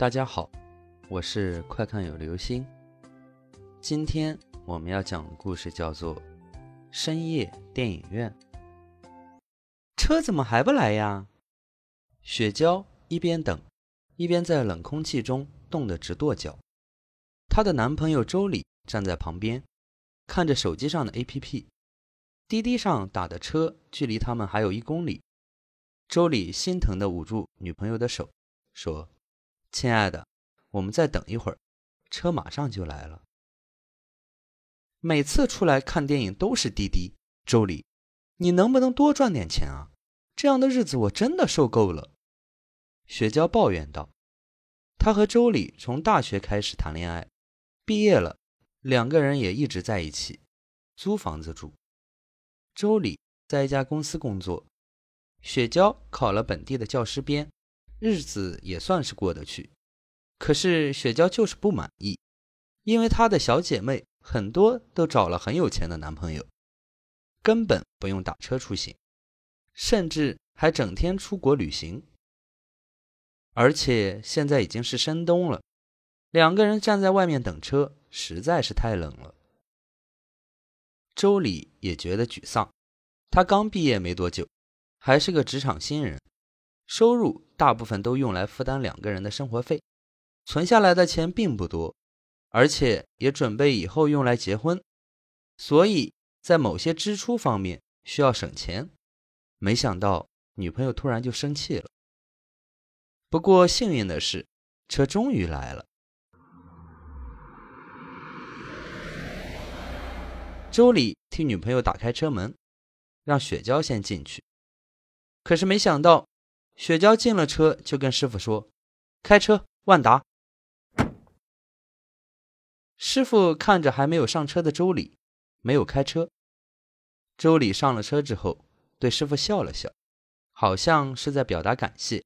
大家好，我是快看有流星。今天我们要讲的故事叫做《深夜电影院》。车怎么还不来呀？雪娇一边等，一边在冷空气中冻得直跺脚。她的男朋友周礼站在旁边，看着手机上的 APP，滴滴上打的车距离他们还有一公里。周礼心疼地捂住女朋友的手，说。亲爱的，我们再等一会儿，车马上就来了。每次出来看电影都是滴滴，周礼，你能不能多赚点钱啊？这样的日子我真的受够了。雪娇抱怨道。她和周礼从大学开始谈恋爱，毕业了，两个人也一直在一起，租房子住。周礼在一家公司工作，雪娇考了本地的教师编。日子也算是过得去，可是雪娇就是不满意，因为她的小姐妹很多都找了很有钱的男朋友，根本不用打车出行，甚至还整天出国旅行。而且现在已经是深冬了，两个人站在外面等车实在是太冷了。周礼也觉得沮丧，他刚毕业没多久，还是个职场新人。收入大部分都用来负担两个人的生活费，存下来的钱并不多，而且也准备以后用来结婚，所以在某些支出方面需要省钱。没想到女朋友突然就生气了。不过幸运的是，车终于来了。周礼替女朋友打开车门，让雪娇先进去，可是没想到。雪娇进了车，就跟师傅说：“开车，万达。”师傅看着还没有上车的周礼，没有开车。周礼上了车之后，对师傅笑了笑，好像是在表达感谢。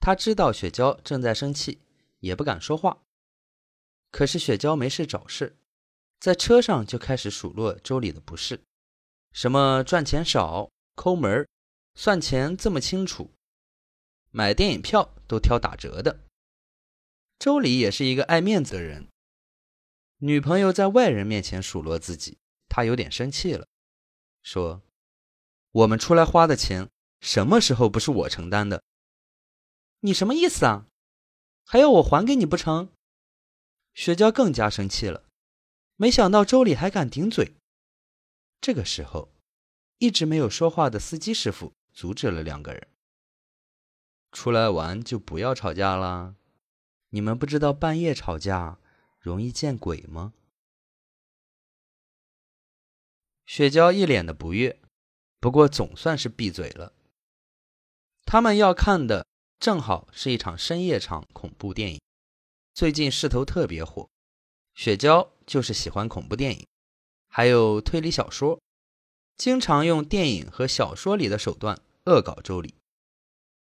他知道雪娇正在生气，也不敢说话。可是雪娇没事找事，在车上就开始数落周礼的不是，什么赚钱少、抠门儿。算钱这么清楚，买电影票都挑打折的。周礼也是一个爱面子的人，女朋友在外人面前数落自己，他有点生气了，说：“我们出来花的钱，什么时候不是我承担的？你什么意思啊？还要我还给你不成？”雪娇更加生气了，没想到周礼还敢顶嘴。这个时候，一直没有说话的司机师傅。阻止了两个人。出来玩就不要吵架啦！你们不知道半夜吵架容易见鬼吗？雪娇一脸的不悦，不过总算是闭嘴了。他们要看的正好是一场深夜场恐怖电影，最近势头特别火。雪娇就是喜欢恐怖电影，还有推理小说。经常用电影和小说里的手段恶搞周礼。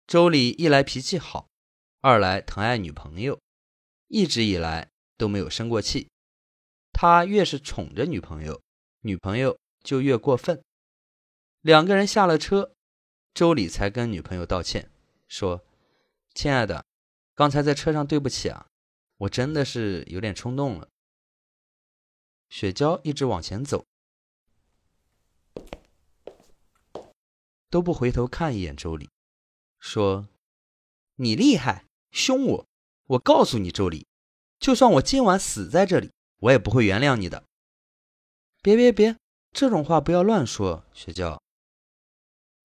周礼一来脾气好，二来疼爱女朋友，一直以来都没有生过气。他越是宠着女朋友，女朋友就越过分。两个人下了车，周礼才跟女朋友道歉，说：“亲爱的，刚才在车上对不起啊，我真的是有点冲动了。”雪娇一直往前走。都不回头看一眼周礼，说：“你厉害，凶我！我告诉你，周礼，就算我今晚死在这里，我也不会原谅你的。”别别别，这种话不要乱说。雪娇，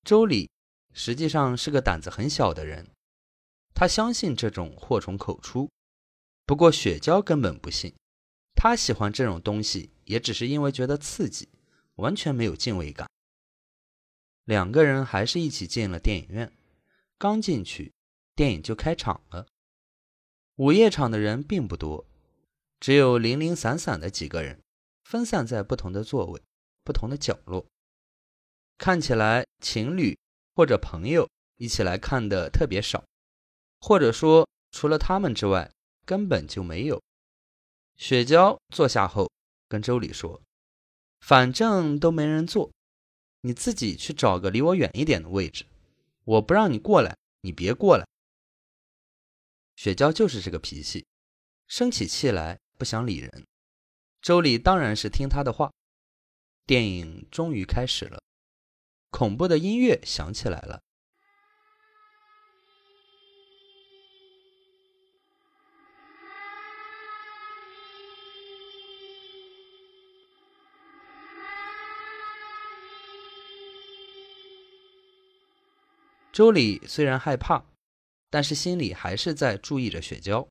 周礼实际上是个胆子很小的人，他相信这种祸从口出。不过雪娇根本不信，他喜欢这种东西，也只是因为觉得刺激，完全没有敬畏感。两个人还是一起进了电影院。刚进去，电影就开场了。午夜场的人并不多，只有零零散散的几个人，分散在不同的座位、不同的角落。看起来情侣或者朋友一起来看的特别少，或者说除了他们之外根本就没有。雪娇坐下后跟周礼说：“反正都没人坐。”你自己去找个离我远一点的位置，我不让你过来，你别过来。雪娇就是这个脾气，生起气来不想理人。周礼当然是听他的话。电影终于开始了，恐怖的音乐响起来了。周礼虽然害怕，但是心里还是在注意着雪娇。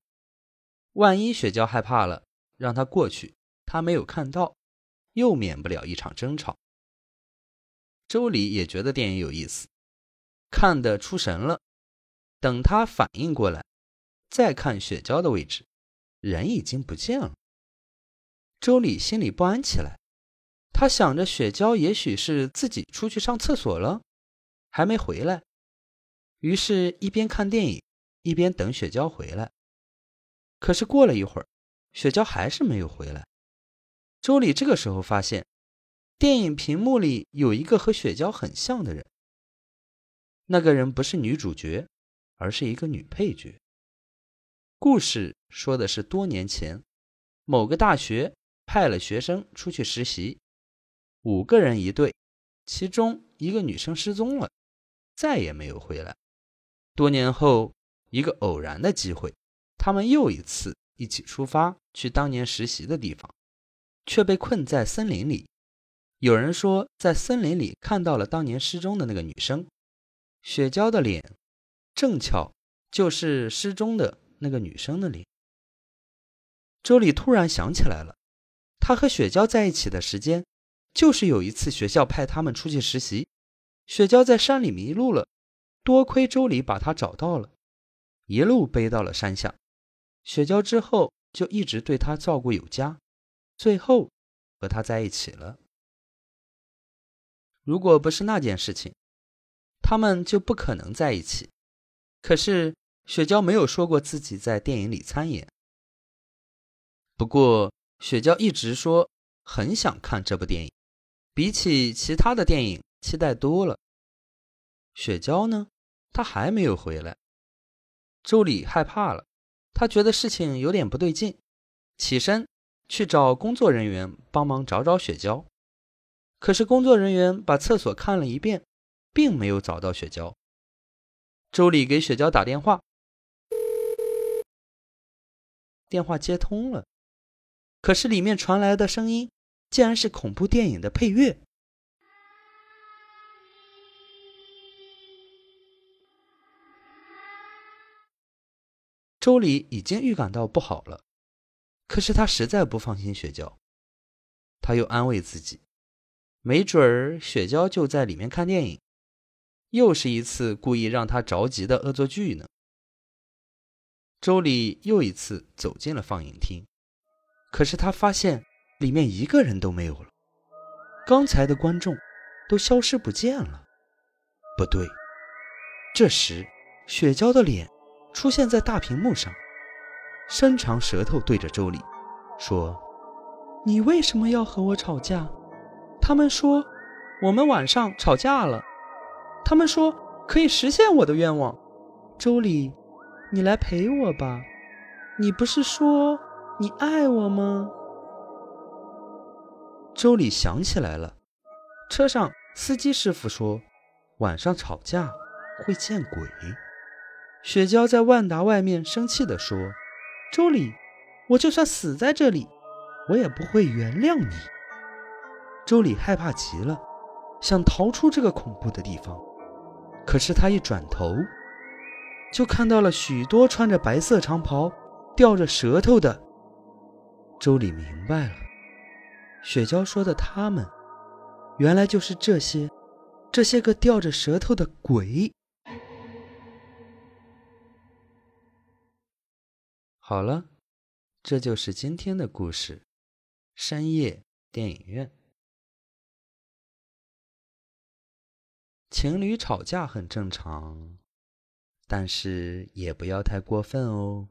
万一雪娇害怕了，让他过去，他没有看到，又免不了一场争吵。周礼也觉得电影有意思，看得出神了。等他反应过来，再看雪娇的位置，人已经不见了。周礼心里不安起来，他想着雪娇也许是自己出去上厕所了，还没回来。于是，一边看电影，一边等雪娇回来。可是过了一会儿，雪娇还是没有回来。周礼这个时候发现，电影屏幕里有一个和雪娇很像的人。那个人不是女主角，而是一个女配角。故事说的是多年前，某个大学派了学生出去实习，五个人一队，其中一个女生失踪了，再也没有回来。多年后，一个偶然的机会，他们又一次一起出发去当年实习的地方，却被困在森林里。有人说，在森林里看到了当年失踪的那个女生，雪娇的脸，正巧就是失踪的那个女生的脸。周礼突然想起来了，他和雪娇在一起的时间，就是有一次学校派他们出去实习，雪娇在山里迷路了。多亏周礼把他找到了，一路背到了山下。雪娇之后就一直对他照顾有加，最后和他在一起了。如果不是那件事情，他们就不可能在一起。可是雪娇没有说过自己在电影里参演。不过雪娇一直说很想看这部电影，比起其他的电影期待多了。雪娇呢？他还没有回来，周礼害怕了，他觉得事情有点不对劲，起身去找工作人员帮忙找找雪娇。可是工作人员把厕所看了一遍，并没有找到雪娇。周礼给雪娇打电话，电话接通了，可是里面传来的声音竟然是恐怖电影的配乐。周礼已经预感到不好了，可是他实在不放心雪娇，他又安慰自己，没准儿雪娇就在里面看电影，又是一次故意让他着急的恶作剧呢。周礼又一次走进了放映厅，可是他发现里面一个人都没有了，刚才的观众都消失不见了。不对，这时雪娇的脸。出现在大屏幕上，伸长舌头对着周礼说：“你为什么要和我吵架？”他们说：“我们晚上吵架了。”他们说：“可以实现我的愿望。”周礼，你来陪我吧。你不是说你爱我吗？周礼想起来了，车上司机师傅说，晚上吵架会见鬼。雪娇在万达外面生气地说：“周礼，我就算死在这里，我也不会原谅你。”周礼害怕极了，想逃出这个恐怖的地方。可是他一转头，就看到了许多穿着白色长袍、吊着舌头的。周礼明白了，雪娇说的他们，原来就是这些，这些个吊着舌头的鬼。好了，这就是今天的故事。深夜电影院，情侣吵架很正常，但是也不要太过分哦。